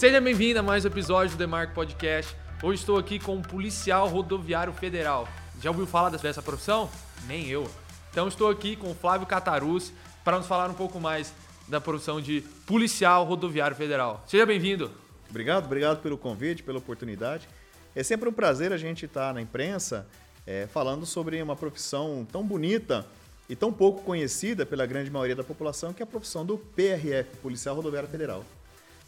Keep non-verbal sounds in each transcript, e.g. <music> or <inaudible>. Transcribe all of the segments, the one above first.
Seja bem-vindo a mais um episódio do Demarco Podcast. Hoje estou aqui com um policial rodoviário federal. Já ouviu falar dessa profissão? Nem eu. Então estou aqui com o Flávio Catarus para nos falar um pouco mais da profissão de policial rodoviário federal. Seja bem-vindo. Obrigado, obrigado pelo convite, pela oportunidade. É sempre um prazer a gente estar na imprensa é, falando sobre uma profissão tão bonita e tão pouco conhecida pela grande maioria da população, que é a profissão do PRF, Policial Rodoviário Federal.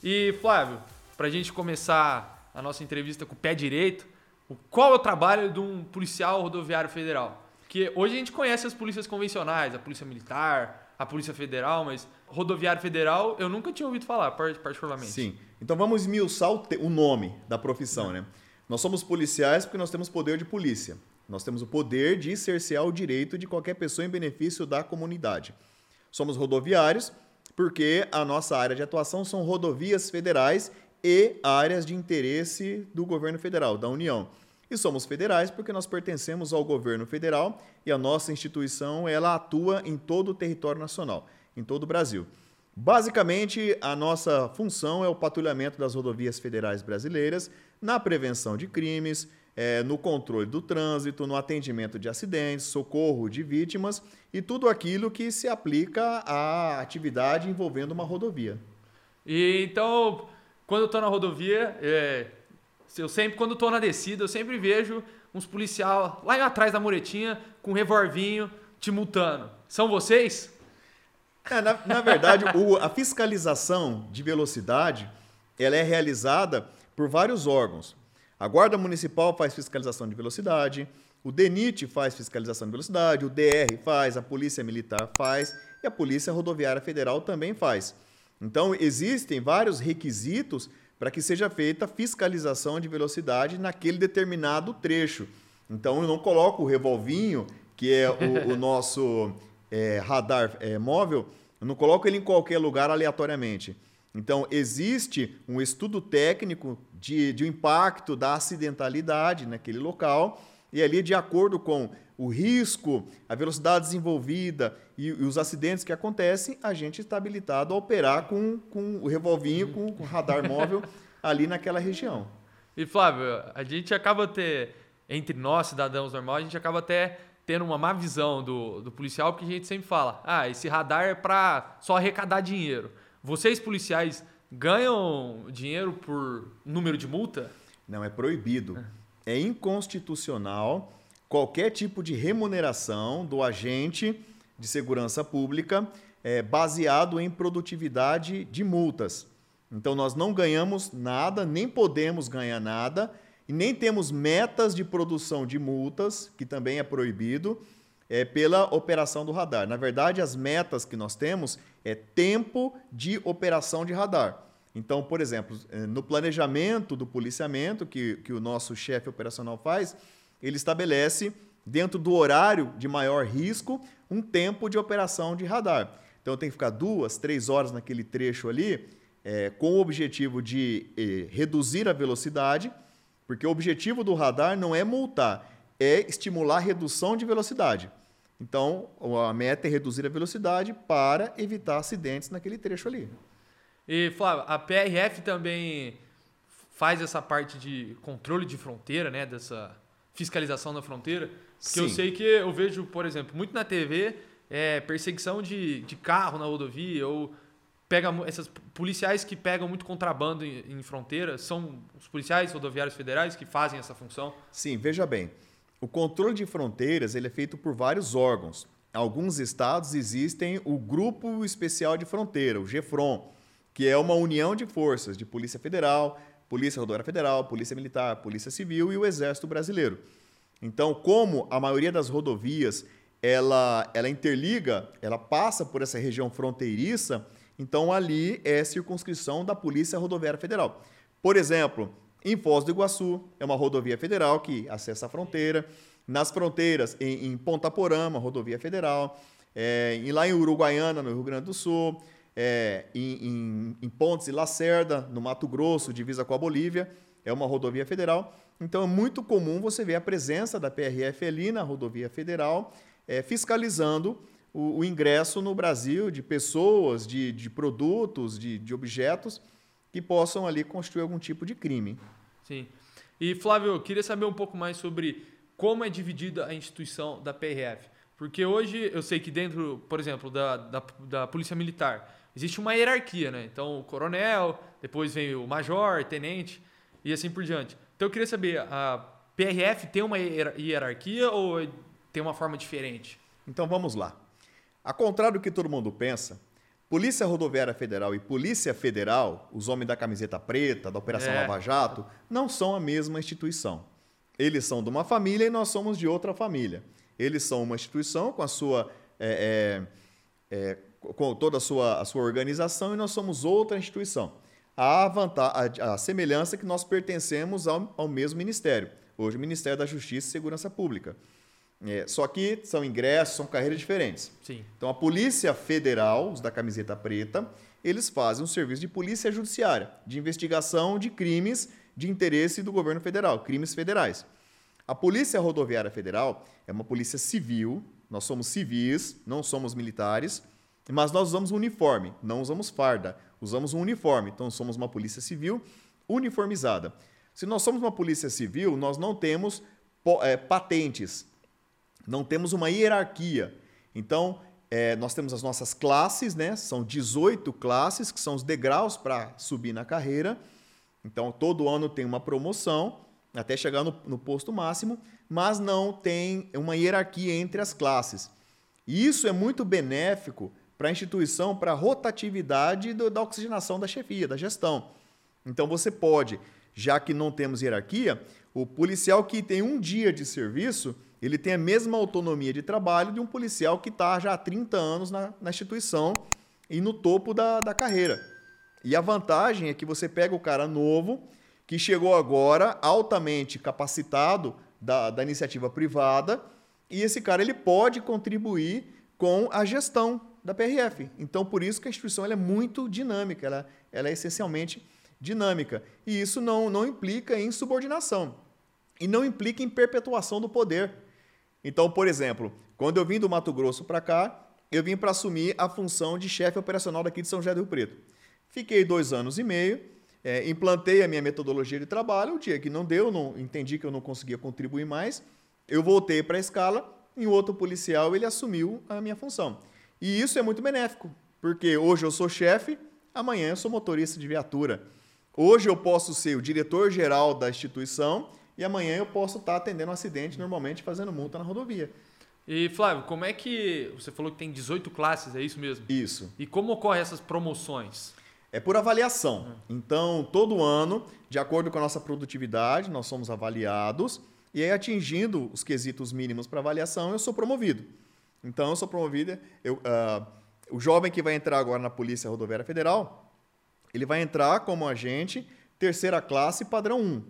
E Flávio, para a gente começar a nossa entrevista com o pé direito, qual é o trabalho de um policial rodoviário federal? Porque hoje a gente conhece as polícias convencionais, a polícia militar, a polícia federal, mas rodoviário federal eu nunca tinha ouvido falar, particularmente. Sim. Então vamos esmiuçar o, nome da profissão, né? Nós somos policiais porque nós temos poder de polícia. Nós temos o poder de cercear o direito de qualquer pessoa em benefício da comunidade. Somos rodoviários porque a nossa área de atuação são rodovias federais e áreas de interesse do governo federal, da União. E somos federais porque nós pertencemos ao governo federal e a nossa instituição ela atua em todo o território nacional, em todo o Brasil. Basicamente, a nossa função é o patrulhamento das rodovias federais brasileiras na prevenção de crimes, é, no controle do trânsito, no atendimento de acidentes, socorro de vítimas e tudo aquilo que se aplica à atividade envolvendo uma rodovia. E então, quando eu estou na rodovia, é, eu sempre, quando estou na descida, eu sempre vejo uns policiais lá atrás da muretinha com um revolvinho te multando. São vocês? É, na, na, verdade, o, a fiscalização de velocidade ela é realizada por vários órgãos. A Guarda Municipal faz fiscalização de velocidade, o DENIT faz fiscalização de velocidade, o DR faz, a Polícia Militar faz e a Polícia Rodoviária Federal também faz. Então, existem vários requisitos para que seja feita fiscalização de velocidade naquele determinado trecho. Então, eu não coloco o revolvinho, que é o, o <laughs> nosso é, radar é, móvel, eu não coloco ele em qualquer lugar aleatoriamente. Então, existe um estudo técnico de, de impacto da acidentalidade naquele local, e ali, de acordo com o risco, a velocidade desenvolvida e, e os acidentes que acontecem, a gente está habilitado a operar com, com o revolvinho, com, com o radar <laughs> móvel ali naquela região. E Flávio, a gente acaba ter, entre nós, cidadãos normais, a gente acaba até tendo uma má visão do, do policial, porque a gente sempre fala, ah, esse radar é para só arrecadar dinheiro. Vocês, policiais, ganham dinheiro por número de multa? Não, é proibido. É inconstitucional qualquer tipo de remuneração do agente de segurança pública é, baseado em produtividade de multas. Então, nós não ganhamos nada, nem podemos ganhar nada, e nem temos metas de produção de multas, que também é proibido é, pela operação do radar. Na verdade, as metas que nós temos é tempo de operação de radar. Então, por exemplo, é, no planejamento do policiamento que, que o nosso chefe operacional faz, ele estabelece, dentro do horário de maior risco, um tempo de operação de radar. Então, tem que ficar duas, três horas naquele trecho ali, é, com o objetivo de é, reduzir a velocidade, porque o objetivo do radar não é multar, é estimular a redução de velocidade. Então, a meta é reduzir a velocidade para evitar acidentes naquele trecho ali. E, Flávio, a PRF também faz essa parte de controle de fronteira, né? Dessa fiscalização da fronteira. Que Sim. eu sei que eu vejo, por exemplo, muito na TV, é, perseguição de, de carro na rodovia ou pega essas policiais que pegam muito contrabando em, em fronteira são os policiais rodoviários federais que fazem essa função? Sim, veja bem. O controle de fronteiras ele é feito por vários órgãos. Em alguns estados existem o Grupo Especial de Fronteira, o GEFRON, que é uma união de forças de Polícia Federal, Polícia Rodoviária Federal, Polícia Militar, Polícia Civil e o Exército Brasileiro. Então, como a maioria das rodovias ela, ela interliga, ela passa por essa região fronteiriça, então ali é circunscrição da Polícia Rodoviária Federal. Por exemplo, em Foz do Iguaçu, é uma rodovia federal que acessa a fronteira. Nas fronteiras, em, em Ponta Porama, rodovia federal. É, e lá em Uruguaiana, no Rio Grande do Sul. É, em, em, em Pontes e Lacerda, no Mato Grosso, divisa com a Bolívia. É uma rodovia federal. Então é muito comum você ver a presença da PRF ali na rodovia federal, é, fiscalizando o, o, ingresso no Brasil de pessoas, de, de produtos, de, de objetos que possam ali constituir algum tipo de crime. Sim. E Flávio, eu queria saber um pouco mais sobre como é dividida a instituição da PRF. Porque hoje eu sei que dentro, por exemplo, da, da, da Polícia Militar, existe uma hierarquia, né? Então, o coronel, depois vem o major, tenente e assim por diante. Então, eu queria saber, a PRF tem uma hierarquia ou tem uma forma diferente? Então, vamos lá. A contrário do que todo mundo pensa, Polícia Rodoviária Federal e Polícia Federal, os homens da camiseta preta, da Operação é. Lava Jato, não são a mesma instituição. Eles são de uma família e nós somos de outra família. Eles são uma instituição com a sua é, é, é com toda a sua, a sua organização e nós somos outra instituição. Há a, a semelhança que nós pertencemos ao, ao mesmo ministério, hoje o Ministério da Justiça e Segurança Pública. É, só que são ingressos, são carreiras diferentes. Sim. Então, a Polícia Federal, os da camiseta preta, eles fazem um serviço de polícia judiciária, de investigação de crimes de interesse do governo federal, crimes federais. A Polícia Rodoviária Federal é uma polícia civil, nós somos civis, não somos militares, mas nós usamos uniforme, não usamos farda, usamos um uniforme, então somos uma polícia civil uniformizada. Se nós somos uma polícia civil, nós não temos é, patentes, não temos uma hierarquia. Então, é, nós temos as nossas classes, né? São 18 classes, que são os degraus para subir na carreira. Então, todo ano tem uma promoção até chegar no, no, posto máximo, mas não tem uma hierarquia entre as classes. E isso é muito benéfico para a instituição, para a rotatividade do, da oxigenação da chefia, da gestão. Então, você pode, já que não temos hierarquia, o policial que tem um dia de serviço ele tem a mesma autonomia de trabalho de um policial que está já há 30 anos na, na instituição e no topo da, da carreira. E a vantagem é que você pega o cara novo, que chegou agora altamente capacitado da, da iniciativa privada, e esse cara ele pode contribuir com a gestão da PRF. Então, por isso que a instituição é muito dinâmica, ela, ela é essencialmente dinâmica. E isso não, não implica em subordinação. E não implica em perpetuação do poder. Então, por exemplo, quando eu vim do Mato Grosso para cá, eu vim para assumir a função de chefe operacional daqui de São José do Rio Preto. Fiquei dois anos e meio, é, implantei a minha metodologia de trabalho. O dia que não deu, não entendi que eu não conseguia contribuir mais, eu voltei para a escala e o outro policial ele assumiu a minha função. E isso é muito benéfico, porque hoje eu sou chefe, amanhã eu sou motorista de viatura. Hoje eu posso ser o diretor-geral da instituição e amanhã eu posso estar atendendo um acidente normalmente fazendo multa na rodovia. E Flávio, como é que você falou que tem 18 classes, é isso mesmo? Isso. E como ocorrem essas promoções? É por avaliação. Uhum. Então, todo ano, de acordo com a nossa produtividade, nós somos avaliados e aí atingindo os quesitos mínimos para avaliação, eu sou promovido. Então, eu sou promovido. Eu, uh, o jovem que vai entrar agora na Polícia Rodoviária Federal, ele vai entrar como agente terceira classe padrão 1.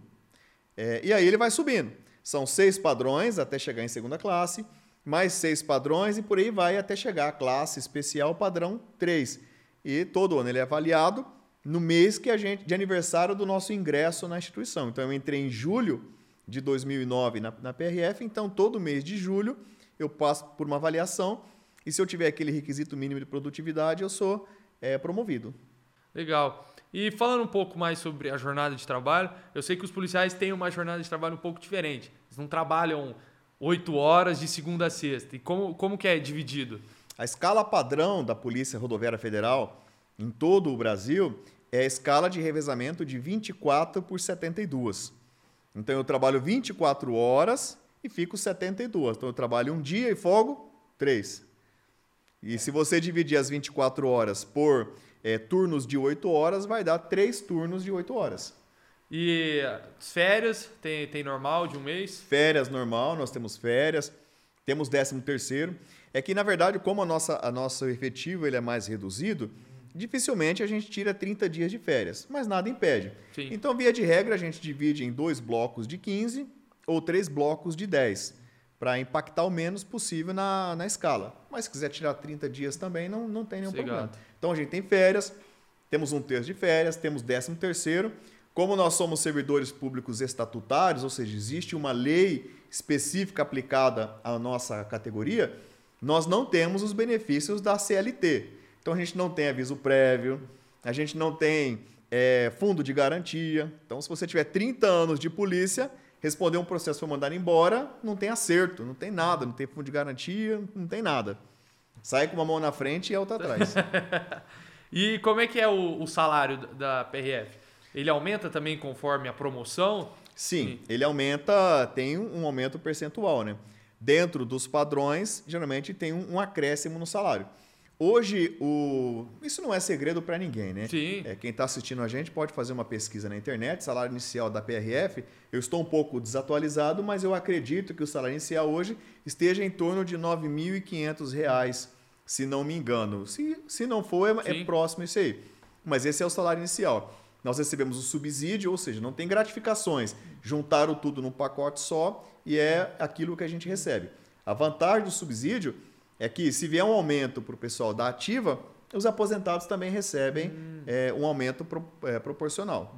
É, e aí ele vai subindo. São seis padrões até chegar em segunda classe, mais seis padrões e por aí vai até chegar à classe especial padrão 3. E todo ano ele é avaliado no mês que a gente de aniversário do nosso ingresso na instituição. Então eu entrei em julho de 2009 na, na PRF, então todo mês de julho eu passo por uma avaliação e se eu tiver aquele requisito mínimo de produtividade, eu sou é, promovido. Legal. E falando um pouco mais sobre a jornada de trabalho, eu sei que os policiais têm uma jornada de trabalho um pouco diferente. Eles não trabalham oito horas de segunda a sexta. E como, como que é dividido? A escala padrão da Polícia Rodoviária Federal em todo o Brasil é a escala de revezamento de 24 por 72. Então eu trabalho 24 horas e fico 72. Então eu trabalho um dia e folgo três. E se você dividir as 24 horas por é, turnos de 8 horas, vai dar 3 turnos de 8 horas. E férias, tem, tem normal de um mês? Férias normal, nós temos férias, temos 13 terceiro. É que, na verdade, como a nossa, a nosso efetivo ele é mais reduzido, dificilmente a gente tira 30 dias de férias, mas nada impede. Sim. Então, via de regra, a gente divide em dois blocos de 15 ou três blocos de 10 para impactar o menos possível na, na escala. Mas se quiser tirar 30 dias também, não, não tem nenhum problema. Então a gente tem férias, temos um terço de férias, temos décimo terceiro. Como nós somos servidores públicos estatutários, ou seja, existe uma lei específica aplicada à nossa categoria, nós não temos os benefícios da CLT. Então a gente não tem aviso prévio, a gente não tem é, fundo de garantia. Então, se você tiver 30 anos de polícia, responder um processo foi mandado embora, não tem acerto, não tem nada, não tem fundo de garantia, não tem nada. Sai com uma mão na frente e a outra atrás. <laughs> e como é que é o, o, salário da PRF? Ele aumenta também conforme a promoção? Sim, ele aumenta, tem um aumento percentual, né? Dentro dos padrões, geralmente tem um, um acréscimo no salário. Hoje, o... isso não é segredo para ninguém, né? Sim. É, quem está assistindo a gente pode fazer uma pesquisa na internet, salário inicial da PRF. Eu estou um pouco desatualizado, mas eu acredito que o salário inicial hoje esteja em torno de R$ 9.500, se não me engano. Se, se não for, é, é próximo isso aí. Mas esse é o salário inicial. Nós recebemos o subsídio, ou seja, não tem gratificações. Juntaram tudo num pacote só e é aquilo que a gente recebe. A vantagem do subsídio é que se vier um aumento para o pessoal da ativa, os aposentados também recebem hum. é, um aumento pro, é, proporcional.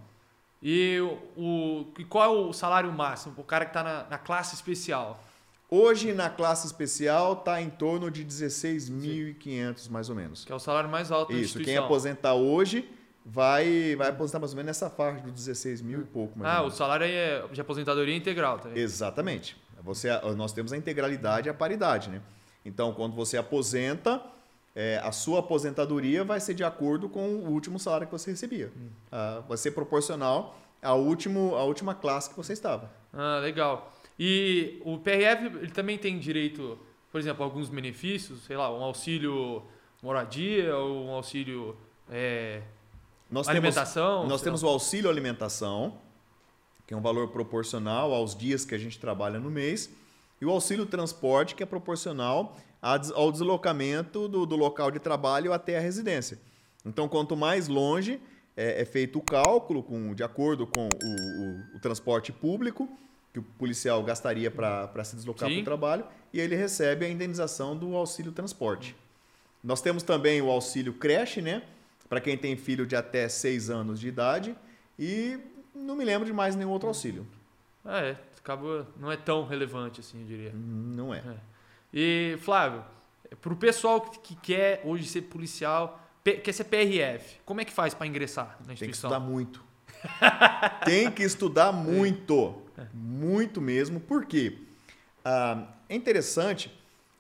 E o, o, qual é o salário máximo para o cara que está na, na, classe especial? Hoje, na classe especial, está em torno de 16.500, mais ou menos. Que é o salário mais alto Isso, quem aposentar hoje vai, vai aposentar mais ou menos nessa faixa dos 16 mil e pouco. ah, o salário é de aposentadoria integral. Tá? Exatamente. Você, nós temos a integralidade e a paridade, né? Então, quando você aposenta, é, a sua aposentadoria vai ser de acordo com o último salário que você recebia. Hum. Ah, vai ser proporcional ao último, à última classe que você estava. Ah, legal. E o PRF ele também tem direito, por exemplo, a alguns benefícios, sei lá, um auxílio moradia ou um auxílio é, nós alimentação? Temos, nós temos o auxílio alimentação, que é um valor proporcional aos dias que a gente trabalha no mês. E o auxílio transporte, que é proporcional ao deslocamento do, do local de trabalho até a residência. Então, quanto mais longe é, é feito o cálculo, com, de acordo com o, o, o, transporte público, que o policial gastaria para se deslocar para o trabalho, e ele recebe a indenização do auxílio transporte. Nós temos também o auxílio creche, né? Para quem tem filho de até 6 anos de idade. E não me lembro de mais nenhum outro auxílio. Ah, é, acaba não é tão relevante assim, eu diria. Não é. é. E Flávio, para o pessoal que quer hoje ser policial, quer ser PRF, como é que faz para ingressar na instituição? <laughs> Tem que estudar muito. Tem que estudar muito, é. muito mesmo. Por quê? Ah, é interessante.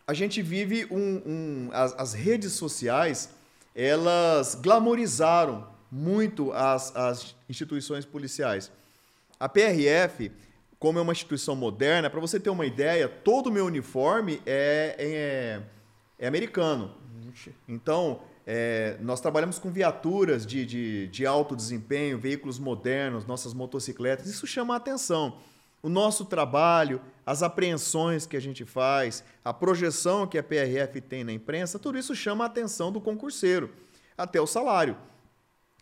A gente vive um, um as, as, redes sociais, elas glamorizaram muito as, as instituições policiais. A PRF como é uma instituição moderna, para você ter uma ideia, todo o meu uniforme é, é, é americano. Então, é, nós trabalhamos com viaturas de, de, de, alto desempenho, veículos modernos, nossas motocicletas. Isso chama a atenção. O nosso trabalho, as apreensões que a gente faz, a projeção que a PRF tem na imprensa, tudo isso chama a atenção do concurseiro. Até o salário.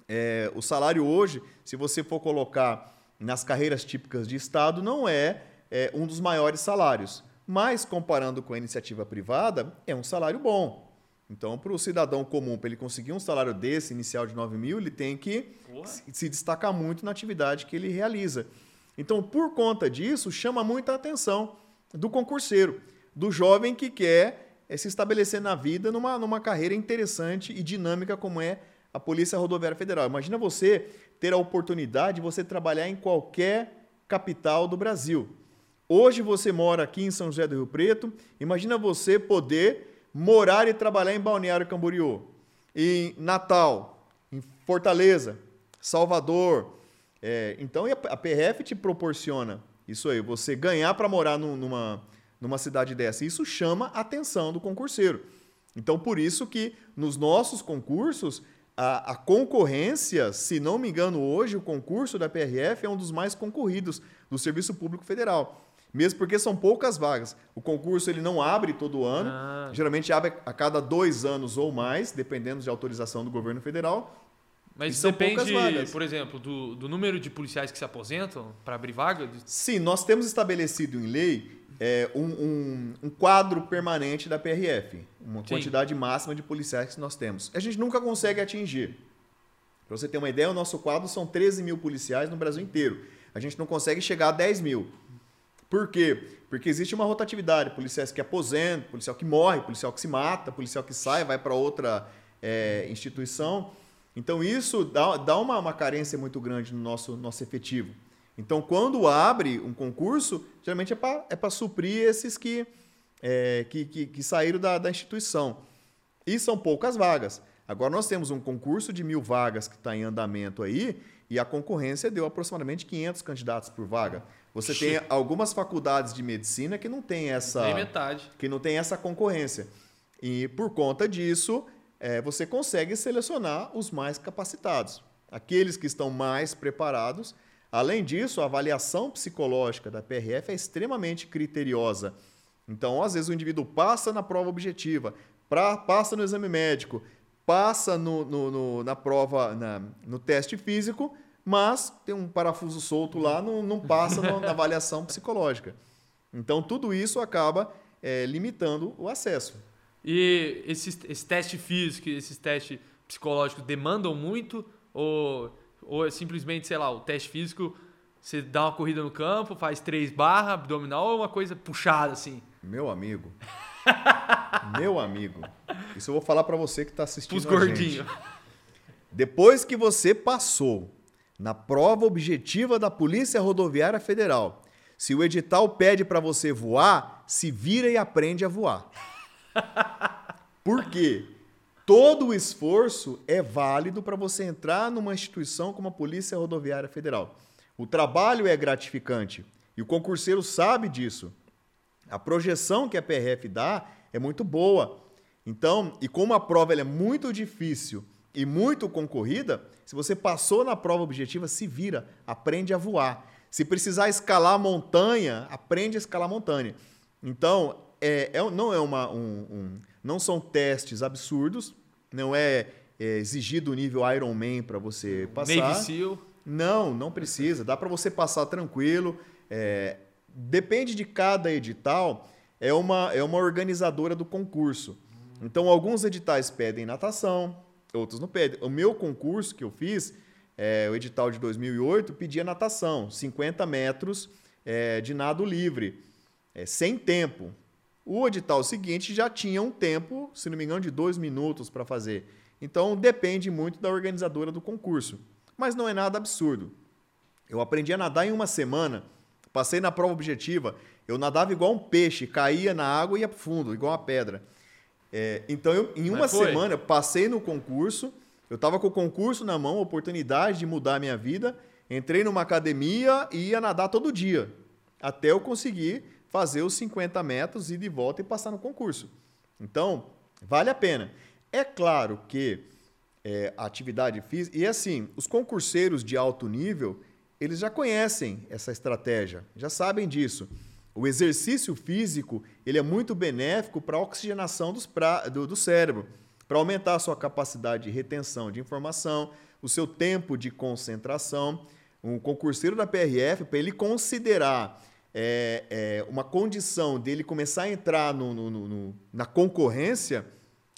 É, o salário hoje, se você for colocar nas carreiras típicas de Estado não é, é um dos maiores salários. Mas, comparando com a iniciativa privada, é um salário bom. Então, para o cidadão comum, para ele conseguir um salário desse, inicial de 9 mil, ele tem que Porra. se destacar muito na atividade que ele realiza. Então, por conta disso, chama muita atenção do concurseiro, do jovem que quer é, se estabelecer na vida numa, numa carreira interessante e dinâmica como é a Polícia Rodoviária Federal. Imagina você ter a oportunidade de você trabalhar em qualquer capital do Brasil. Hoje você mora aqui em São José do Rio Preto, imagina você poder morar e trabalhar em Balneário Camboriú, em Natal, em Fortaleza, Salvador. É, então a PRF te proporciona isso aí, você ganhar para morar numa, numa cidade dessa. Isso chama a atenção do concurseiro. Então, por isso que nos nossos concursos a, a, concorrência, se não me engano, hoje o concurso da PRF é um dos mais concorridos do Serviço Público Federal. Mesmo porque são poucas vagas. O concurso ele não abre todo ano, ah. geralmente abre a cada dois anos ou mais, dependendo de autorização do governo federal. Mas depende, por exemplo, do, do número de policiais que se aposentam para abrir vaga? Sim, nós temos estabelecido em lei é, um, um, um, quadro permanente da PRF, uma Sim. quantidade máxima de policiais que nós temos. A gente nunca consegue atingir. Para você ter uma ideia, o nosso quadro são 13 mil policiais no Brasil inteiro. A gente não consegue chegar a 10 mil. Por quê? Porque existe uma rotatividade. Policiais que aposentam, policial que morre, policial que se mata, policial que sai, vai para outra é, instituição. Então isso dá, dá uma, uma carência muito grande no nosso, nosso efetivo. Então, quando abre um concurso, geralmente é para é suprir esses que, é, que, que, que, saíram da, da instituição. E são poucas vagas. Agora, nós temos um concurso de mil vagas que está em andamento aí, e a concorrência deu aproximadamente 500 candidatos por vaga. Você tem algumas faculdades de medicina que não tem essa tem metade. que não tem essa concorrência. E por conta disso, é, você consegue selecionar os mais capacitados, aqueles que estão mais preparados. Além disso, a avaliação psicológica da PRF é extremamente criteriosa. Então, às vezes, o indivíduo passa na prova objetiva, pra, passa no exame médico, passa no, no, no na prova, na, no teste físico, mas tem um parafuso solto lá, não, não passa na avaliação psicológica. Então, tudo isso acaba é, limitando o acesso. E esses, esse teste físico, esses testes psicológicos demandam muito? Ou, ou é simplesmente, sei lá, o teste físico, você dá uma corrida no campo, faz três barras, abdominal, ou é uma coisa puxada assim? Meu amigo. <laughs> meu amigo. Isso eu vou falar para você que está assistindo Os gordinhos. Depois que você passou na prova objetiva da Polícia Rodoviária Federal. Se o edital pede para você voar, se vira e aprende a voar. <laughs> Por quê? Todo o esforço é válido para você entrar numa instituição como a Polícia Rodoviária Federal. O trabalho é gratificante e o concurseiro sabe disso. A projeção que a PRF dá é muito boa. Então, e como a prova é muito difícil e muito concorrida, se você passou na prova objetiva, se vira, aprende a voar. Se precisar escalar montanha, aprende a escalar montanha. Então, é, é não é uma, um, um, não são testes absurdos, não é, é exigido o nível Ironman para você passar. Navy Seal. Não, não precisa. Dá para você passar tranquilo. É, depende de cada edital. É uma, é uma organizadora do concurso. Então, alguns editais pedem natação, outros não pedem. O meu concurso que eu fiz, é, o edital de 2008, pedia natação, 50 metros é, de nado livre, é, sem tempo. O edital seguinte já tinha um tempo, se não me engano, de dois minutos para fazer. Então depende muito da organizadora do concurso. Mas não é nada absurdo. Eu aprendi a nadar em uma semana, passei na prova objetiva, eu nadava igual um peixe, caía na água e ia fundo, igual uma pedra. É, então, eu, em uma semana, eu passei no concurso, eu estava com o concurso na mão, oportunidade de mudar a minha vida, entrei numa academia e ia nadar todo dia, até eu conseguir fazer os 50 metros, ir de volta e passar no concurso. Então, vale a pena. É claro que é, atividade física. E assim, os concurseiros de alto nível, eles já conhecem essa estratégia, já sabem disso. O exercício físico ele é muito benéfico para a oxigenação pra, do, do cérebro, para aumentar a sua capacidade de retenção de informação, o seu tempo de concentração. Um concurseiro da PRF, para ele considerar é, é, uma condição dele começar a entrar no, no, no, na concorrência,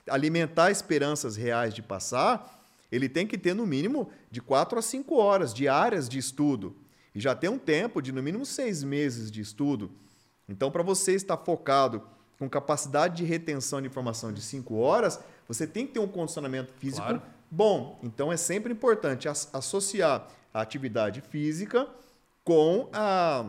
alimentar esperanças reais de passar, ele tem que ter no mínimo de 4 a 5 horas diárias de estudo. E já tem um tempo de no mínimo seis meses de estudo. Então, para você estar focado com capacidade de retenção de informação de 5 horas, você tem que ter um condicionamento físico claro. bom. Então, é sempre importante associar a atividade física com a,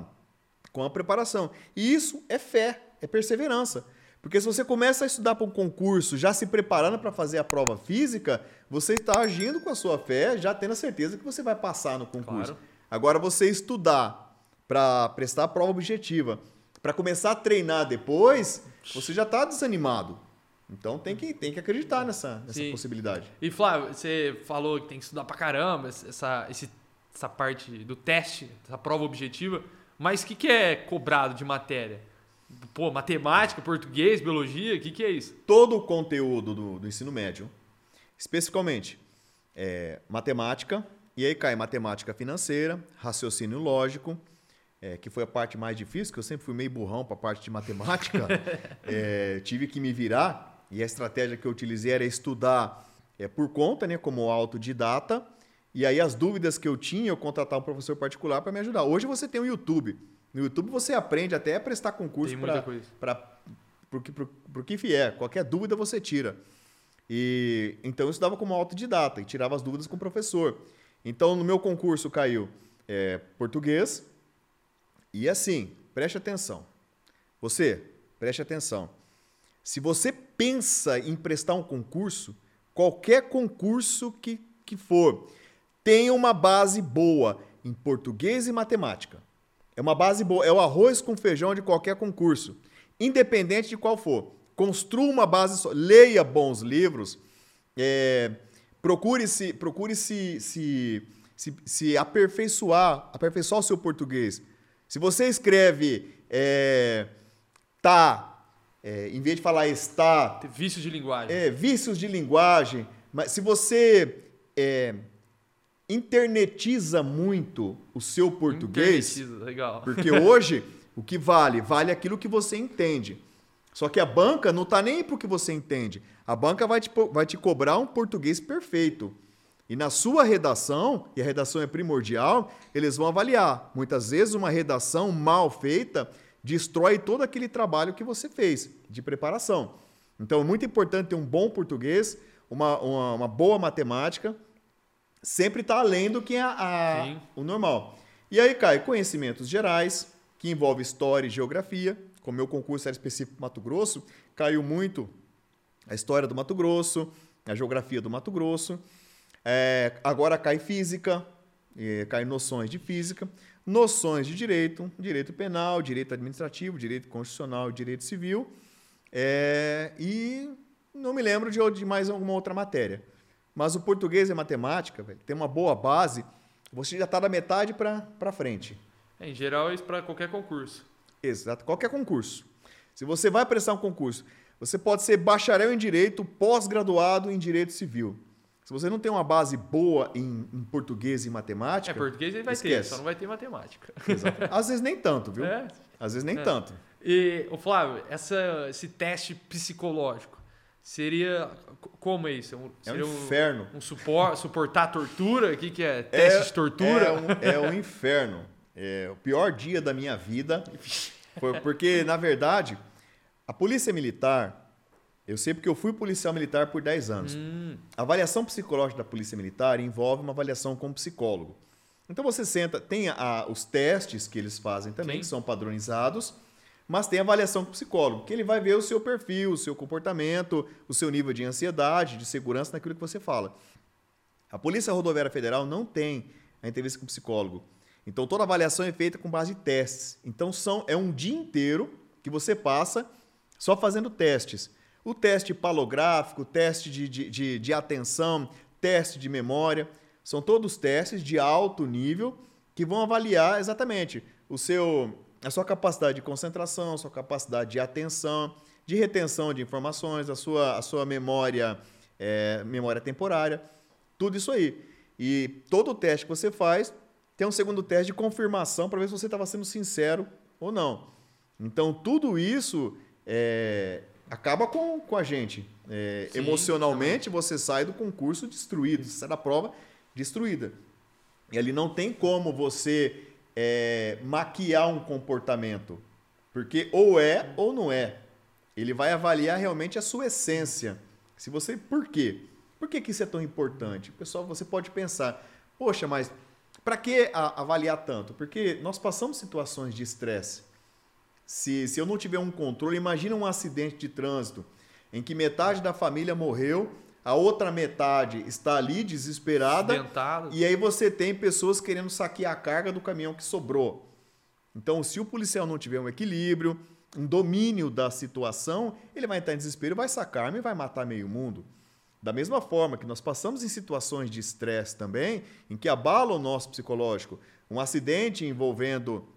com a preparação. E isso é fé, é perseverança. Porque se você começa a estudar para um concurso, já se preparando para fazer a prova física, você está agindo com a sua fé, já tendo a certeza que você vai passar no concurso. Claro. Agora, você estudar para prestar a prova objetiva para começar a treinar depois, você já está desanimado. Então tem que, tem que acreditar nessa, nessa possibilidade. E Flávio, você falou que tem que estudar para caramba essa, esse, essa parte do teste, essa prova objetiva, mas o que, que é cobrado de matéria? Pô, matemática, português, biologia, o que, que é isso? Todo o conteúdo do, do ensino médio, especificamente é, matemática, e aí cai matemática financeira, raciocínio lógico, é, que foi a parte mais difícil, que eu sempre fui meio burrão para a parte de matemática, <laughs> é, tive que me virar e a estratégia que eu utilizei era estudar é, por conta, né, como autodidata, e aí as dúvidas que eu tinha, eu contratar um professor particular para me ajudar. Hoje você tem o YouTube. No YouTube você aprende até a prestar concurso para o que vier. Qualquer dúvida você tira. E então eu estudava como autodidata e tirava as dúvidas com o professor. Então no meu concurso caiu é, português e assim, preste atenção. Você, preste atenção. Se você pensa em prestar um concurso, qualquer concurso que, que for, tenha uma base boa em português e matemática. É uma base boa, é o arroz com feijão de qualquer concurso, independente de qual for. Construa uma base, leia bons livros, é, procure se procure se, se, se, se, aperfeiçoar, aperfeiçoar o seu português. Se você escreve é, tá, é, em vez de falar está. Vícios de linguagem. É, vícios de linguagem. Mas se você é, internetiza muito o seu português. legal. Porque hoje o que vale? Vale aquilo que você entende. Só que a banca não está nem para o que você entende. A banca vai te, vai te cobrar um português perfeito. E na sua redação, e a redação é primordial, eles vão avaliar. Muitas vezes uma redação mal feita destrói todo aquele trabalho que você fez de preparação. Então é muito importante ter um bom português, uma, uma, uma boa matemática, sempre está além do que é a, a o normal. E aí cai conhecimentos gerais, que envolve história e geografia. Como meu concurso era específico Mato Grosso, caiu muito a história do Mato Grosso, a geografia do Mato Grosso. É, agora cai física, cai noções de física, noções de direito, direito penal, direito administrativo, direito constitucional, direito civil. É, e não me lembro de, de mais alguma outra matéria. Mas o português e matemática, véio, tem uma boa base, você já está da metade para frente. É, em geral, isso para qualquer concurso. Exato, qualquer concurso. Se você vai prestar um concurso, você pode ser bacharel em direito, pós-graduado em direito civil. Se você não tem uma base boa em, em português e matemática. É, português ele vai esquece. ter, só não vai ter matemática. Exato. <laughs> Às vezes nem tanto, viu? É. Às vezes nem é. tanto. E, o Flávio, essa, esse teste psicológico, Seria. Como é isso? É um, é um inferno. Um, um supor, suportar a tortura? O que, que é? Teste é, de tortura? É um, é um inferno. É, o pior dia da minha vida foi <laughs> porque, na verdade, a polícia militar. Eu sei porque eu fui policial militar por 10 anos. Hum. A avaliação psicológica da polícia militar envolve uma avaliação com um psicólogo. Então você senta, tem a, os testes que eles fazem também, Sim. que são padronizados mas tem avaliação com o psicólogo, que ele vai ver o seu perfil, o seu comportamento, o seu nível de ansiedade, de segurança naquilo que você fala. A Polícia Rodoviária Federal não tem a entrevista com o psicólogo. Então toda avaliação é feita com base em testes. Então são é um dia inteiro que você passa só fazendo testes. O teste palográfico, teste de, de, de, de atenção, teste de memória, são todos testes de alto nível que vão avaliar exatamente o seu a sua capacidade de concentração, a sua capacidade de atenção, de retenção de informações, a sua, a sua memória, é, memória temporária, tudo isso aí. E todo o teste que você faz tem um segundo teste de confirmação para ver se você estava sendo sincero ou não. Então, tudo isso é, acaba com, com a gente. É, Sim, emocionalmente, também. você sai do concurso destruído, você sai da prova destruída. E ali não tem como você é, maquiar um comportamento. Porque ou é ou não é. Ele vai avaliar realmente a sua essência. Se você. Por quê? Por que, que isso é tão importante? Pessoal, você pode pensar, poxa, mas para que avaliar tanto? Porque nós passamos situações de estresse. Se, se eu não tiver um controle, imagina um acidente de trânsito em que metade da família morreu a outra metade está ali desesperada. E aí você tem pessoas querendo saquear a carga do caminhão que sobrou. Então, se o policial não tiver um equilíbrio, um domínio da situação, ele vai entrar em desespero, vai sacar e vai matar meio mundo. Da mesma forma que nós passamos em situações de estresse também, em que abala o nosso psicológico, um acidente envolvendo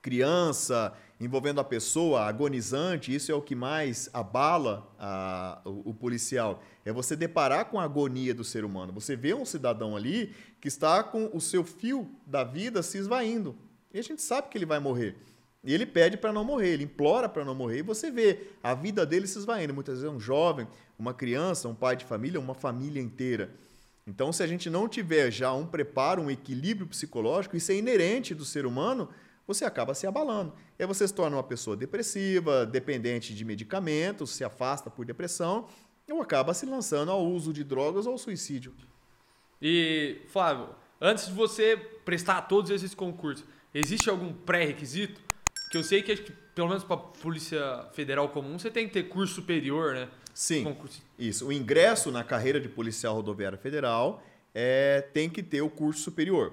criança, envolvendo a pessoa agonizante, isso é o que mais abala a, o, o, policial. É você deparar com a agonia do ser humano. Você vê um cidadão ali que está com o seu fio da vida se esvaindo. E a gente sabe que ele vai morrer. E ele pede para não morrer, ele implora para não morrer. E você vê a vida dele se esvaindo. Muitas vezes é um jovem, uma criança, um pai de família, uma família inteira. Então, se a gente não tiver já um preparo, um equilíbrio psicológico, isso é inerente do ser humano, você acaba se abalando. E aí você se torna uma pessoa depressiva, dependente de medicamentos, se afasta por depressão ou acaba se lançando ao uso de drogas ou ao suicídio. E, Flávio, antes de você prestar todos esses concursos, existe algum pré-requisito? Que eu sei que, pelo menos para a Polícia Federal Comum, você tem que ter curso superior, né? Sim. Concurso. Isso. O ingresso na carreira de policial rodoviário federal é, tem que ter o curso superior.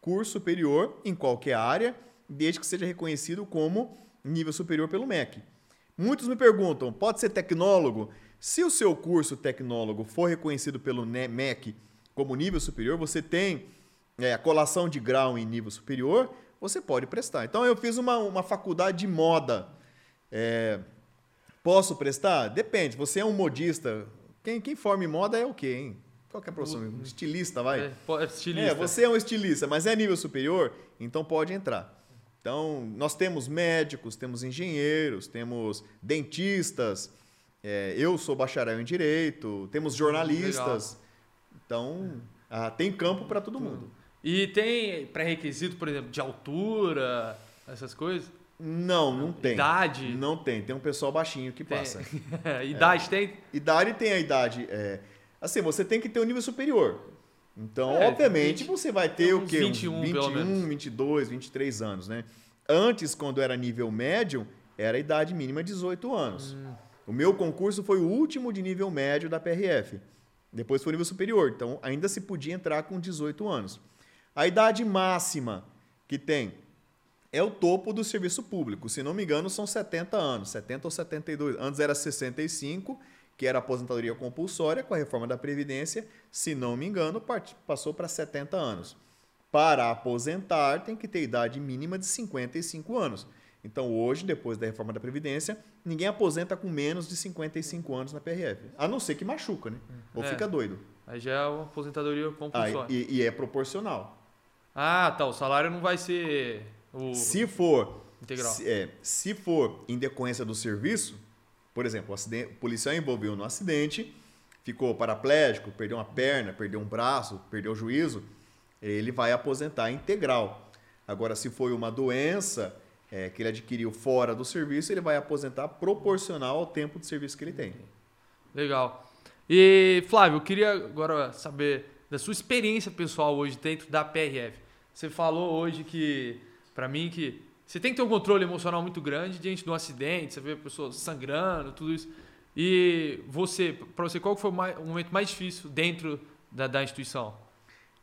Curso superior em qualquer área, desde que seja reconhecido como nível superior pelo MEC. Muitos me perguntam, pode ser tecnólogo? Se o seu curso tecnólogo for reconhecido pelo MEC como nível superior, você tem é, a colação de grau em nível superior, você pode prestar. Então eu fiz uma, uma faculdade de moda. É, posso prestar? Depende. Você é um modista. Quem, quem forma em moda é o quê, hein? Qual que é a profissão? Um estilista, vai? É, é, estilista. É, você é um estilista, mas é nível superior, então pode entrar. Então, nós temos médicos, temos engenheiros, temos dentistas, é, eu sou bacharel em direito, temos jornalistas. Legal. Então, ah, tem campo para todo mundo. E tem pré-requisito, por exemplo, de altura, essas coisas? Não, não tem. Idade? Não tem. Tem um pessoal baixinho que tem. passa. <laughs> idade é. tem? Idade tem a idade. É, assim, você tem que ter um nível superior. Então, é, obviamente, 20, você vai ter o quê? 21, 21 22, 23 anos, né? Antes, quando era nível médio, era a idade mínima 18 anos. Hum. O meu concurso foi o último de nível médio da PRF. Depois foi o nível superior. Então, ainda se podia entrar com 18 anos. A idade máxima que tem é o topo do serviço público. Se não me engano, são 70 anos, 70 ou 72. Antes era 65, que era aposentadoria compulsória, com a reforma da Previdência, se não me engano, passou para 70 anos. Para aposentar, tem que ter idade mínima de 55 anos. Então, hoje, depois da reforma da Previdência, ninguém aposenta com menos de 55 anos na PRF. A não ser que machuca, né? Ou é. fica doido. Aí já é uma aposentadoria compulsória. Ah, e, e é proporcional. Ah, tá. O salário não vai ser o se for integral. Se, é, se for em decorrência do serviço, por exemplo, o, acidente, o policial envolveu no acidente, ficou paraplégico, perdeu uma perna, perdeu um braço, perdeu o juízo, ele vai aposentar integral. Agora, se foi uma doença é, que ele adquiriu fora do serviço, ele vai aposentar proporcional ao tempo de serviço que ele tem. Legal. E, Flávio, eu queria agora saber da sua experiência pessoal hoje dentro da PRF. Você falou hoje que, para mim, que você tem que ter um controle emocional muito grande diante de um acidente, você vê pessoas sangrando, tudo isso. E você, para você, qual foi o, mais, o, momento mais difícil dentro da, da instituição?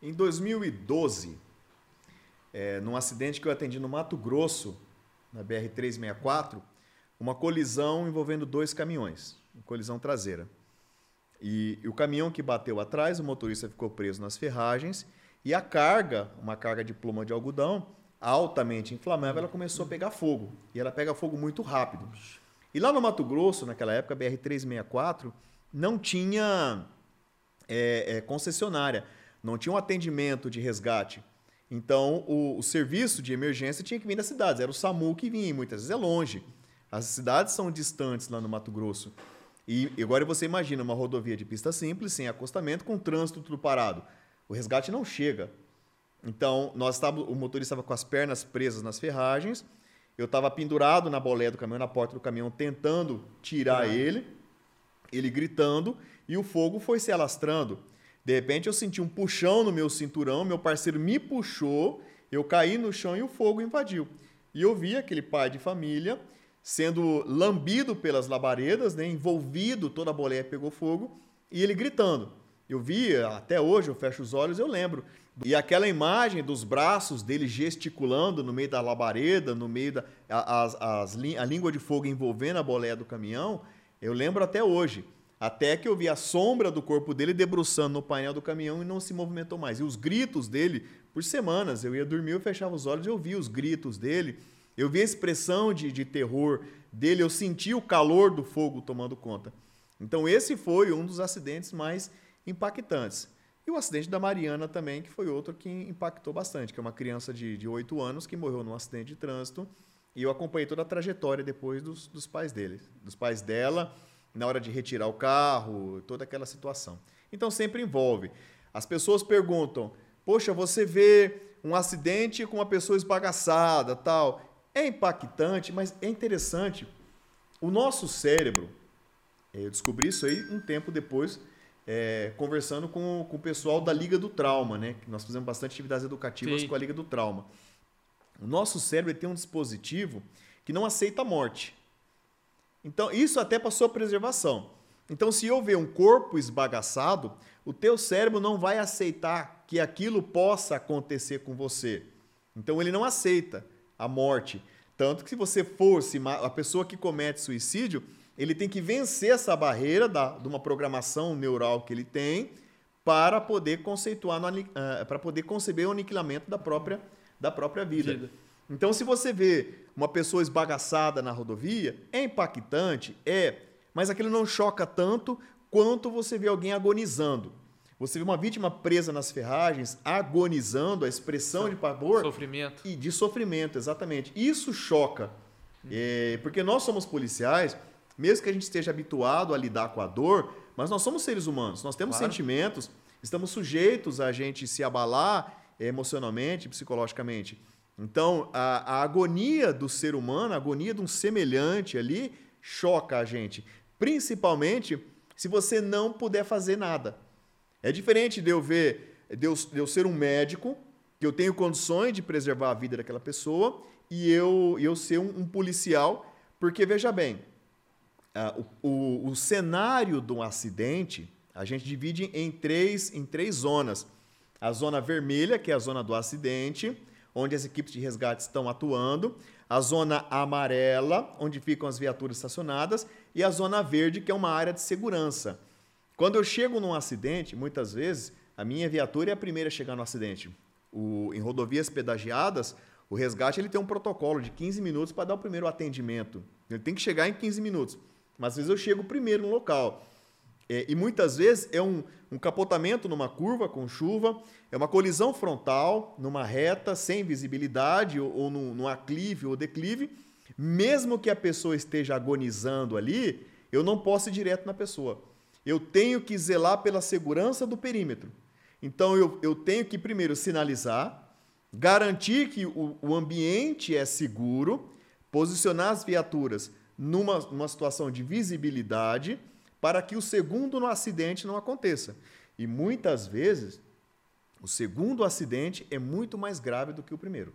Em 2012, é, num acidente que eu atendi no Mato Grosso, na BR-364, uma colisão envolvendo dois caminhões, uma colisão traseira. E, e, o caminhão que bateu atrás, o motorista ficou preso nas ferragens e a carga, uma carga de pluma de algodão, altamente inflamável, ela começou a pegar fogo. E ela pega fogo muito rápido. E lá no Mato Grosso, naquela época, BR-364, não tinha é, é, concessionária, não tinha um atendimento de resgate. Então, o, o, serviço de emergência tinha que vir das cidades. Era o SAMU que vinha, muitas vezes é longe. As cidades são distantes lá no Mato Grosso. E agora você imagina uma rodovia de pista simples, sem acostamento, com trânsito tudo parado. O resgate não chega. Então, nós o motorista estava com as pernas presas nas ferragens, eu estava pendurado na bolé do caminhão, na porta do caminhão, tentando tirar uhum. ele, ele gritando, e o fogo foi se alastrando. De repente, eu senti um puxão no meu cinturão, meu parceiro me puxou, eu caí no chão e o fogo invadiu. E eu vi aquele pai de família sendo lambido pelas labaredas, né, envolvido, toda a boleia pegou fogo, e ele gritando. Eu vi, até hoje, eu fecho os olhos, eu lembro. E aquela imagem dos braços dele gesticulando no meio da labareda, no meio da as, as, a língua de fogo envolvendo a boleia do caminhão, eu lembro até hoje. Até que eu vi a sombra do corpo dele debruçando no painel do caminhão e não se movimentou mais. E os gritos dele, por semanas, eu ia dormir, eu fechava os olhos e eu via os gritos dele eu vi a expressão de, de terror dele, eu senti o calor do fogo tomando conta. Então, esse foi um dos acidentes mais impactantes. E o acidente da Mariana também, que foi outro que impactou bastante, que é uma criança de, de 8 anos que morreu num acidente de trânsito. E eu acompanhei toda a trajetória depois dos, dos pais dele, dos pais dela, na hora de retirar o carro, toda aquela situação. Então sempre envolve. As pessoas perguntam: "Poxa, você vê um acidente com uma pessoa esbagaçada, tal. É impactante, mas é interessante. O nosso cérebro, Eu descobri isso aí um tempo depois, é, conversando com, com o pessoal da Liga do Trauma, né? Nós fizemos bastante atividades educativas Sim. com a Liga do Trauma. O nosso cérebro tem um dispositivo que não aceita a morte. Então, isso até para sua preservação. Então, se eu ver um corpo esbagaçado, o teu cérebro não vai aceitar que aquilo possa acontecer com você. Então, ele não aceita a morte. Tanto que se você fosse a pessoa que comete suicídio, ele tem que vencer essa barreira da, de uma programação neural que ele tem para poder conceituar, uh, para poder conceber o aniquilamento da própria, da própria vida. vida. Então, se você vê uma pessoa esbagaçada na rodovia, é impactante, é, mas aquilo não choca tanto quanto você vê alguém agonizando. Você vê uma vítima presa nas ferragens, agonizando, a expressão de pavor. Sofrimento. E de sofrimento, exatamente. Isso choca. Hum. É, porque nós somos policiais, mesmo que a gente esteja habituado a lidar com a dor, mas nós somos seres humanos, nós temos claro. sentimentos, estamos sujeitos a gente se abalar emocionalmente, psicologicamente. Então, a, a agonia do ser humano, a agonia de um semelhante ali, choca a gente. Principalmente se você não puder fazer nada. É diferente de eu ver, de eu, de eu ser um médico, que eu tenho condições de preservar a vida daquela pessoa, e eu, eu ser um, um policial, porque veja bem, uh, o, o, cenário de um acidente a gente divide em três, em três zonas. A zona vermelha, que é a zona do acidente, onde as equipes de resgate estão atuando, a zona amarela, onde ficam as viaturas estacionadas, e a zona verde, que é uma área de segurança. Quando eu chego num acidente, muitas vezes, a minha viatura é a primeira a chegar no acidente. O, em rodovias pedagiadas, o resgate ele tem um protocolo de 15 minutos para dar o primeiro atendimento. Ele tem que chegar em 15 minutos. Mas às vezes eu chego primeiro no local. É, e muitas vezes é um, um capotamento numa curva com chuva, é uma colisão frontal numa reta sem visibilidade ou, ou num, aclive ou declive. Mesmo que a pessoa esteja agonizando ali, eu não posso ir direto na pessoa. Eu tenho que zelar pela segurança do perímetro. Então eu, eu tenho que primeiro sinalizar, garantir que o, o ambiente é seguro, posicionar as viaturas numa, numa situação de visibilidade para que o segundo no acidente não aconteça. E muitas vezes, o segundo acidente é muito mais grave do que o primeiro.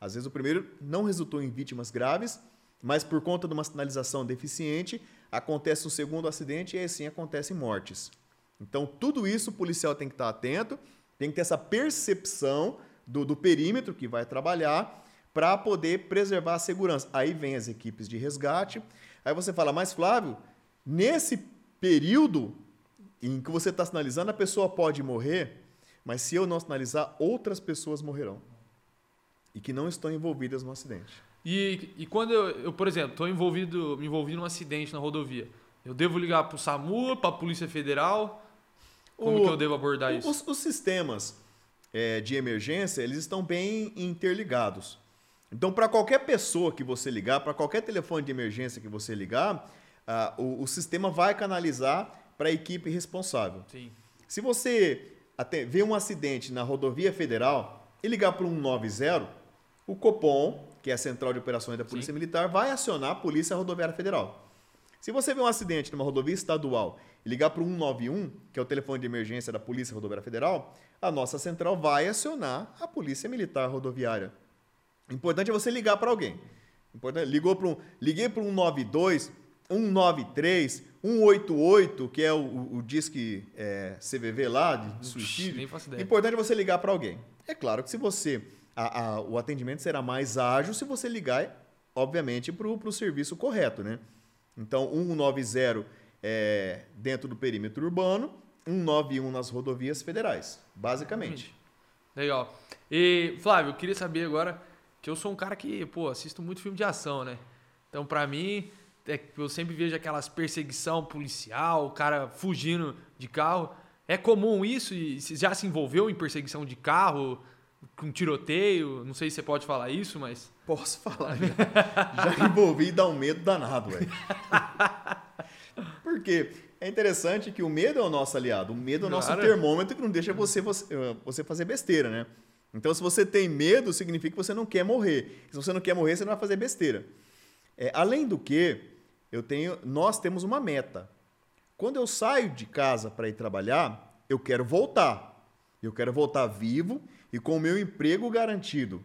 Às vezes, o primeiro não resultou em vítimas graves, mas por conta de uma sinalização deficiente, acontece um segundo acidente e aí sim acontecem mortes. Então, tudo isso o policial tem que estar atento, tem que ter essa percepção do, do perímetro que vai trabalhar para poder preservar a segurança. Aí vem as equipes de resgate. Aí você fala, mas Flávio, Nesse período em que você está sinalizando, a pessoa pode morrer, mas se eu não sinalizar, outras pessoas morrerão. E que não estão envolvidas no acidente. E, e quando eu, eu por exemplo, estou envolvido, me envolvi num acidente na rodovia, eu devo ligar para o SAMU, para a Polícia Federal? Como o, que eu devo abordar isso? Os, os sistemas é, de emergência, eles estão bem interligados. Então, para qualquer pessoa que você ligar, para qualquer telefone de emergência que você ligar, uh, o, o, sistema vai canalizar para a equipe responsável. Sim. Se você até vê um acidente na rodovia federal e ligar para o 190, o Copom, que é a Central de Operações da Polícia Sim. Militar, vai acionar a Polícia Rodoviária Federal. Se você vê um acidente numa rodovia estadual e ligar para o 191, que é o telefone de emergência da Polícia Rodoviária Federal, a nossa central vai acionar a Polícia Militar Rodoviária. Importante é você ligar para alguém. Importante, ligou para um, liguei para um 192, 193, 188, que é o, o, o disque é, CVV lá, de, suicídio. Importante é você ligar para alguém. É claro que se você. A, a, o atendimento será mais ágil se você ligar, obviamente, para o serviço correto, né? Então, 190 é dentro do perímetro urbano, 191 nas rodovias federais, basicamente. Legal. E, Flávio, eu queria saber agora que eu sou um cara que, pô, assisto muito filme de ação, né? Então, para mim, é, eu sempre vejo aquelas perseguição policial, o cara fugindo de carro. É comum isso? E você já se envolveu em perseguição de carro, com tiroteio? Não sei se você pode falar isso, mas. Posso falar. Já, já envolvi e dá um medo danado, velho. Por quê? É interessante que o medo é o nosso aliado. O medo é o nosso claro. termômetro que não deixa você, você, você fazer besteira, né? Então, se você tem medo, significa que você não quer morrer. Se você não quer morrer, você não vai fazer besteira. É, além do que, eu tenho, nós temos uma meta. Quando eu saio de casa para ir trabalhar, eu quero voltar. Eu quero voltar vivo e com o meu emprego garantido.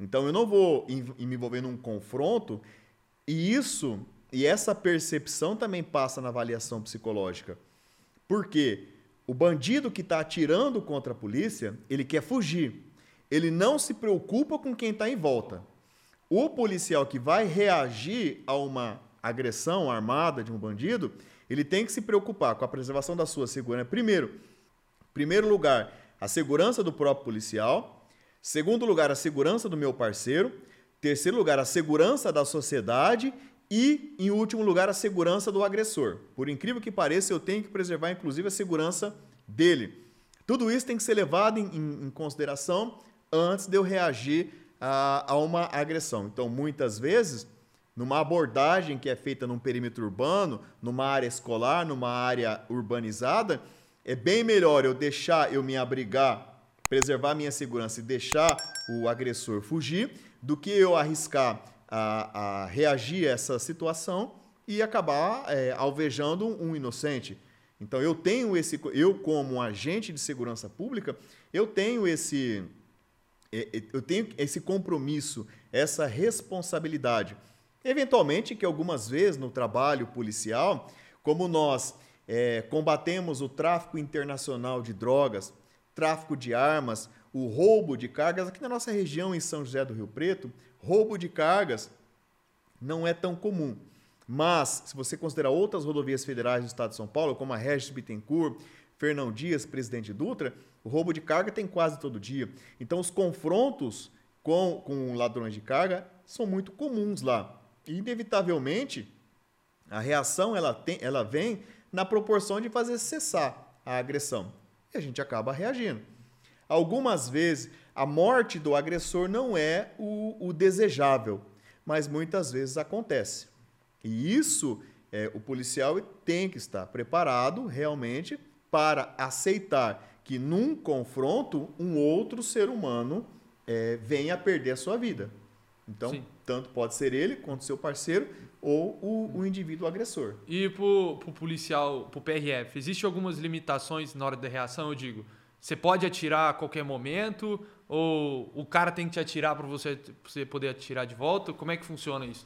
Então eu não vou me envolver num confronto e isso e essa percepção também passa na avaliação psicológica. Porque o bandido que está atirando contra a polícia, ele quer fugir. Ele não se preocupa com quem está em volta. O policial que vai reagir a uma agressão armada de um bandido, ele tem que se preocupar com a preservação da sua segurança. Primeiro, primeiro lugar, a segurança do próprio policial. Segundo lugar, a segurança do meu parceiro. Terceiro lugar, a segurança da sociedade. E, em último lugar, a segurança do agressor. Por incrível que pareça, eu tenho que preservar, inclusive, a segurança dele. Tudo isso tem que ser levado em, em, em consideração antes de eu reagir a, a uma agressão. Então, muitas vezes, numa abordagem que é feita num perímetro urbano, numa área escolar, numa área urbanizada, é bem melhor eu deixar eu me abrigar, preservar minha segurança e deixar o agressor fugir, do que eu arriscar a, a reagir a essa situação e acabar é, alvejando um inocente. Então eu tenho esse, eu como agente de segurança pública, eu tenho esse, eu tenho esse compromisso, essa responsabilidade. Eventualmente, que algumas vezes no trabalho policial, como nós é, combatemos o tráfico internacional de drogas, tráfico de armas, o roubo de cargas, aqui na nossa região, em São José do Rio Preto, roubo de cargas não é tão comum. Mas, se você considerar outras rodovias federais do estado de São Paulo, como a Regis Bittencourt, Fernão Dias, Presidente Dutra, o roubo de carga tem quase todo dia. Então, os confrontos com, com ladrões de carga são muito comuns lá. E, inevitavelmente, a reação ela, tem, ela vem na proporção de fazer cessar a agressão. E a gente acaba reagindo. Algumas vezes, a morte do agressor não é o, o desejável, mas muitas vezes acontece. E isso, é, o policial tem que estar preparado realmente para aceitar que num confronto um outro ser humano é, venha a perder a sua vida. Então, Sim. tanto pode ser ele quanto seu parceiro ou o, o indivíduo agressor. E para o policial, para o PRF, existem algumas limitações na hora da reação, eu digo? Você pode atirar a qualquer momento ou o cara tem que te atirar para você, você poder atirar de volta? Como é que funciona isso?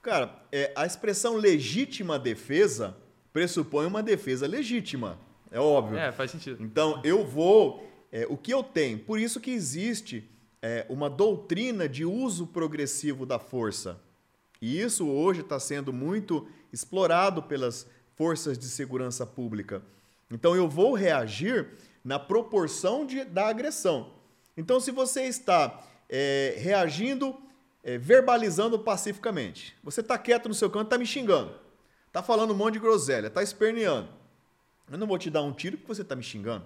Cara, é, a expressão legítima defesa pressupõe uma defesa legítima. É óbvio. É, faz sentido. Então, eu vou. É, o que eu tenho? Por isso que existe é, uma doutrina de uso progressivo da força. E isso hoje está sendo muito explorado pelas forças de segurança pública. Então, eu vou reagir na proporção de, da agressão. Então, se você está é, reagindo, é, verbalizando pacificamente, você está quieto no seu canto, está me xingando, está falando um monte de groselha, está esperneando. Eu não vou te dar um tiro porque você está me xingando.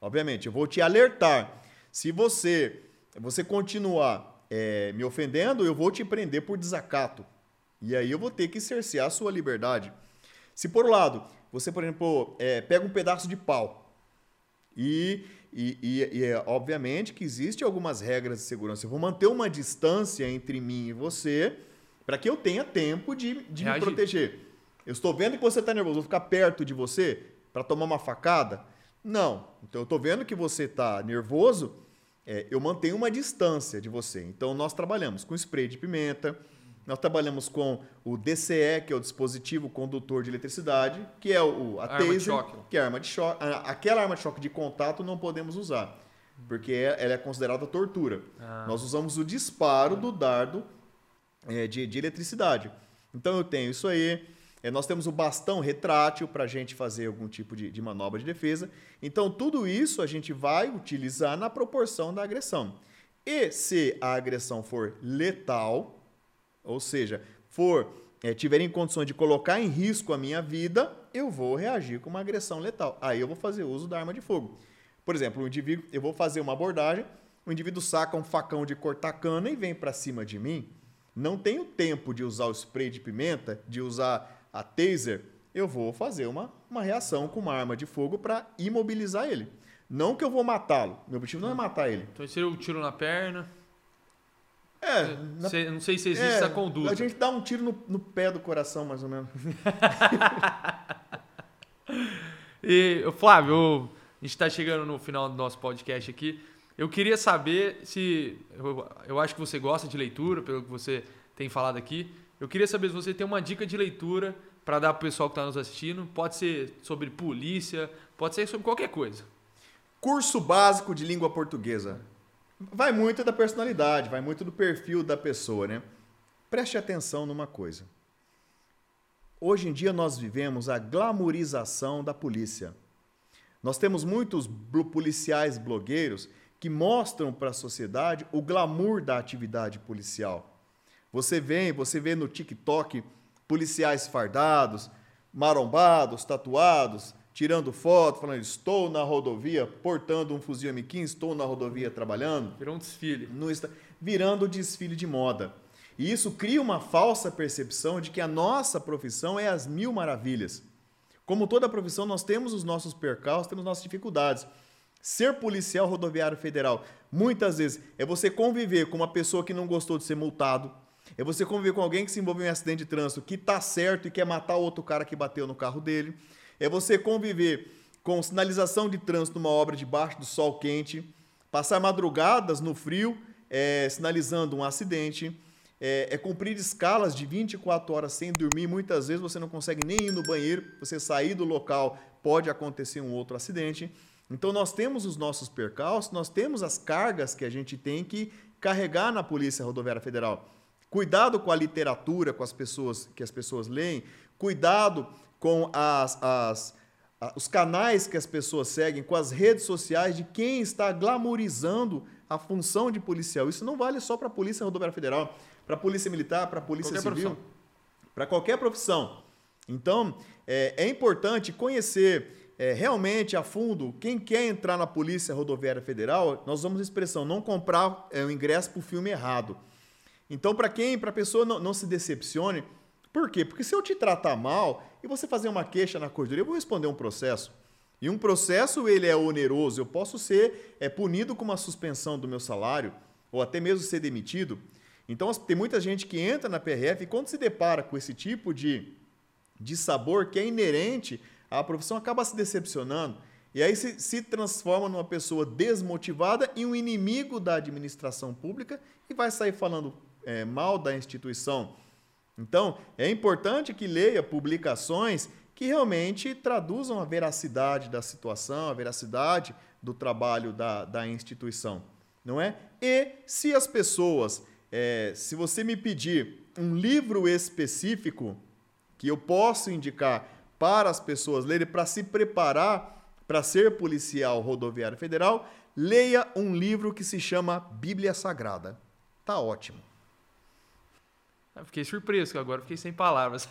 Obviamente, eu vou te alertar. Se você, você continuar é, me ofendendo, eu vou te prender por desacato. E aí eu vou ter que cercear a sua liberdade. Se por um lado, você, por exemplo, é, pega um pedaço de pau e, e, e, e é, obviamente que existem algumas regras de segurança. Eu vou manter uma distância entre mim e você para que eu tenha tempo de, de me proteger. Eu estou vendo que você está nervoso, vou ficar perto de você para tomar uma facada? Não. Então eu estou vendo que você está nervoso, é, eu mantenho uma distância de você. Então nós trabalhamos com spray de pimenta, nós trabalhamos com o DCE, que é o dispositivo condutor de eletricidade, que é o, a, a taser, que é a arma de choque. Aquela arma de choque de contato não podemos usar, porque é, ela é considerada tortura. Ah. Nós usamos o disparo do dardo é, de, de, eletricidade. Então eu tenho isso aí. É, nós temos o bastão retrátil para a gente fazer algum tipo de, de manobra de defesa. Então tudo isso a gente vai utilizar na proporção da agressão. E se a agressão for letal, ou seja, for é, tiver em condições de colocar em risco a minha vida, eu vou reagir com uma agressão letal. Aí eu vou fazer uso da arma de fogo. Por exemplo, o indivíduo, eu vou fazer uma abordagem, o indivíduo saca um facão de cortar cana e vem para cima de mim. Não tenho tempo de usar o spray de pimenta, de usar a taser. Eu vou fazer uma, uma reação com uma arma de fogo para imobilizar ele. Não que eu vou matá-lo. Meu objetivo não é matar ele. Então seria o tiro na perna. É. Na... não sei se existe é, essa conduta. A gente dá um tiro no, no pé do coração, mais ou menos. <laughs> e, Flávio, a gente está chegando no final do nosso podcast aqui. Eu queria saber se. Eu, eu acho que você gosta de leitura, pelo que você tem falado aqui. Eu queria saber se você tem uma dica de leitura para dar para o pessoal que está nos assistindo. Pode ser sobre polícia, pode ser sobre qualquer coisa. Curso básico de língua portuguesa. Vai muito da personalidade, vai muito do perfil da pessoa, né? Preste atenção numa coisa. Hoje em dia nós vivemos a glamorização da polícia. Nós temos muitos policiais blogueiros que mostram para a sociedade o glamour da atividade policial. Você vê, você vê no TikTok policiais fardados, marombados, tatuados, tirando foto, falando estou na rodovia portando um fuzil M15, estou na rodovia trabalhando. Virou um desfile. No, virando desfile de moda. E isso cria uma falsa percepção de que a nossa profissão é as mil maravilhas. Como toda profissão, nós temos os nossos percalços, temos nossas dificuldades. Ser policial rodoviário federal, muitas vezes, é você conviver com uma pessoa que não gostou de ser multado, é você conviver com alguém que se envolveu em um acidente de trânsito que tá certo e quer matar o outro cara que bateu no carro dele. É você conviver com sinalização de trânsito numa obra debaixo do sol quente, passar madrugadas no frio é, sinalizando um acidente. É, é, cumprir escalas de 24 horas sem dormir. Muitas vezes você não consegue nem ir no banheiro, você sair do local, pode acontecer um outro acidente. Então nós temos os nossos percalços, nós temos as cargas que a gente tem que carregar na Polícia Rodoviária Federal. Cuidado com a literatura, com as pessoas que as pessoas leem. Cuidado com as, as, os canais que as pessoas seguem, com as redes sociais de quem está glamorizando a função de policial. Isso não vale só para a Polícia Rodoviária Federal, para a Polícia Militar, para a Polícia qualquer Civil, para qualquer profissão. Então, é, é importante conhecer é, realmente a fundo quem quer entrar na Polícia Rodoviária Federal. Nós usamos a expressão não comprar é, o ingresso para o filme errado. Então, para quem, para a pessoa não, não, se decepcione, por quê? Porque se eu te tratar mal e você fazer uma queixa na corredoria, eu vou responder um processo. E um processo ele é oneroso, eu posso ser é, punido com uma suspensão do meu salário ou até mesmo ser demitido. Então, tem muita gente que entra na PRF e quando se depara com esse tipo de, de sabor que é inerente à profissão, acaba se decepcionando. E aí se, se transforma numa pessoa desmotivada e um inimigo da administração pública e vai sair falando é, mal da instituição. Então, é importante que leia publicações que realmente traduzam a veracidade da situação, a veracidade do trabalho da, da instituição, não é? E se as pessoas, é, se você me pedir um livro específico que eu posso indicar para as pessoas lerem, para se preparar para ser policial rodoviário federal, leia um livro que se chama Bíblia Sagrada. Tá ótimo. Eu fiquei surpreso, que agora fiquei sem palavras.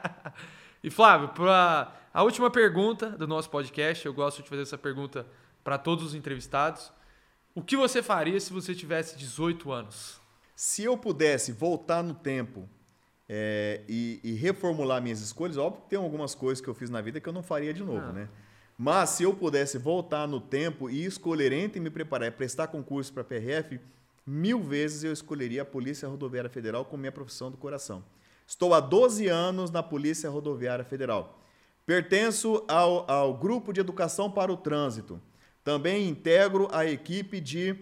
<laughs> e Flávio, para a última pergunta do nosso podcast, eu gosto de fazer essa pergunta para todos os entrevistados. O que você faria se você tivesse 18 anos? Se eu pudesse voltar no tempo é, e, e, reformular minhas escolhas, óbvio que tem algumas coisas que eu fiz na vida que eu não faria de novo, ah. né? Mas se eu pudesse voltar no tempo e escolher entre me preparar e prestar concurso para a PRF, mil vezes eu escolheria a Polícia Rodoviária Federal como minha profissão do coração. Estou há 12 anos na Polícia Rodoviária Federal. Pertenço ao, ao Grupo de Educação para o Trânsito. Também integro a equipe de,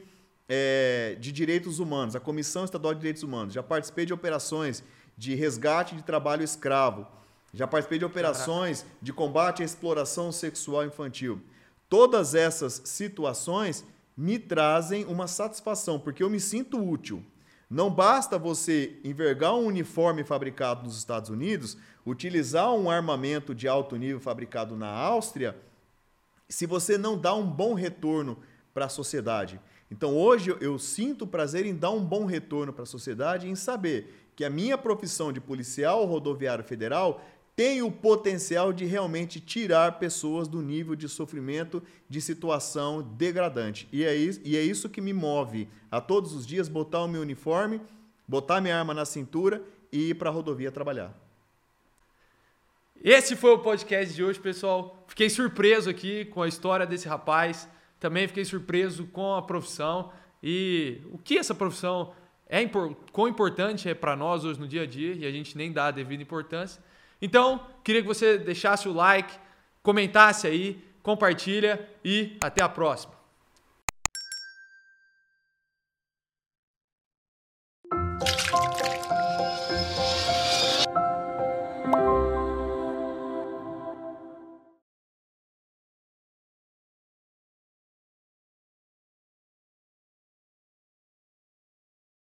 é, de Direitos Humanos, a Comissão Estadual de Direitos Humanos. Já participei de operações de resgate de trabalho escravo. Já participei de operações de combate à exploração sexual infantil. Todas essas situações me trazem uma satisfação, porque eu me sinto útil. Não basta você envergar um uniforme fabricado nos Estados Unidos, utilizar um armamento de alto nível fabricado na Áustria, se você não dá um bom retorno para a sociedade. Então hoje eu, sinto prazer em dar um bom retorno para a sociedade, em saber que a minha profissão de policial rodoviário federal tem o potencial de realmente tirar pessoas do nível de sofrimento, de situação degradante. E é isso, e é isso que me move a todos os dias botar o meu uniforme, botar minha arma na cintura e ir para a rodovia trabalhar. Esse foi o podcast de hoje, pessoal. Fiquei surpreso aqui com a história desse rapaz. Também fiquei surpreso com a profissão e o que essa profissão é quão importante é para nós hoje no dia a dia e a gente nem dá a devida importância. Então, queria que você deixasse o like, comentasse aí, compartilha e até a próxima.